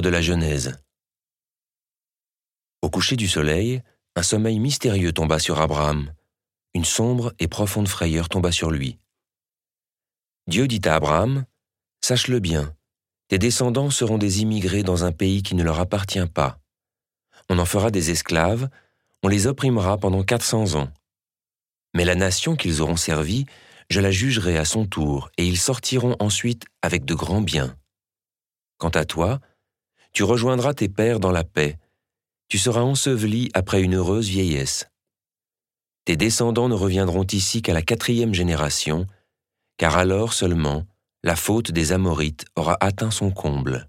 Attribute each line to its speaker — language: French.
Speaker 1: de la Genèse. Au coucher du soleil, un sommeil mystérieux tomba sur Abraham. Une sombre et profonde frayeur tomba sur lui. Dieu dit à Abraham, Sache-le bien, tes descendants seront des immigrés dans un pays qui ne leur appartient pas. On en fera des esclaves, on les opprimera pendant 400 ans. Mais la nation qu'ils auront servie, je la jugerai à son tour, et ils sortiront ensuite avec de grands biens. Quant à toi, tu rejoindras tes pères dans la paix, tu seras enseveli après une heureuse vieillesse. Tes descendants ne reviendront ici qu'à la quatrième génération, car alors seulement la faute des Amorites aura atteint son comble.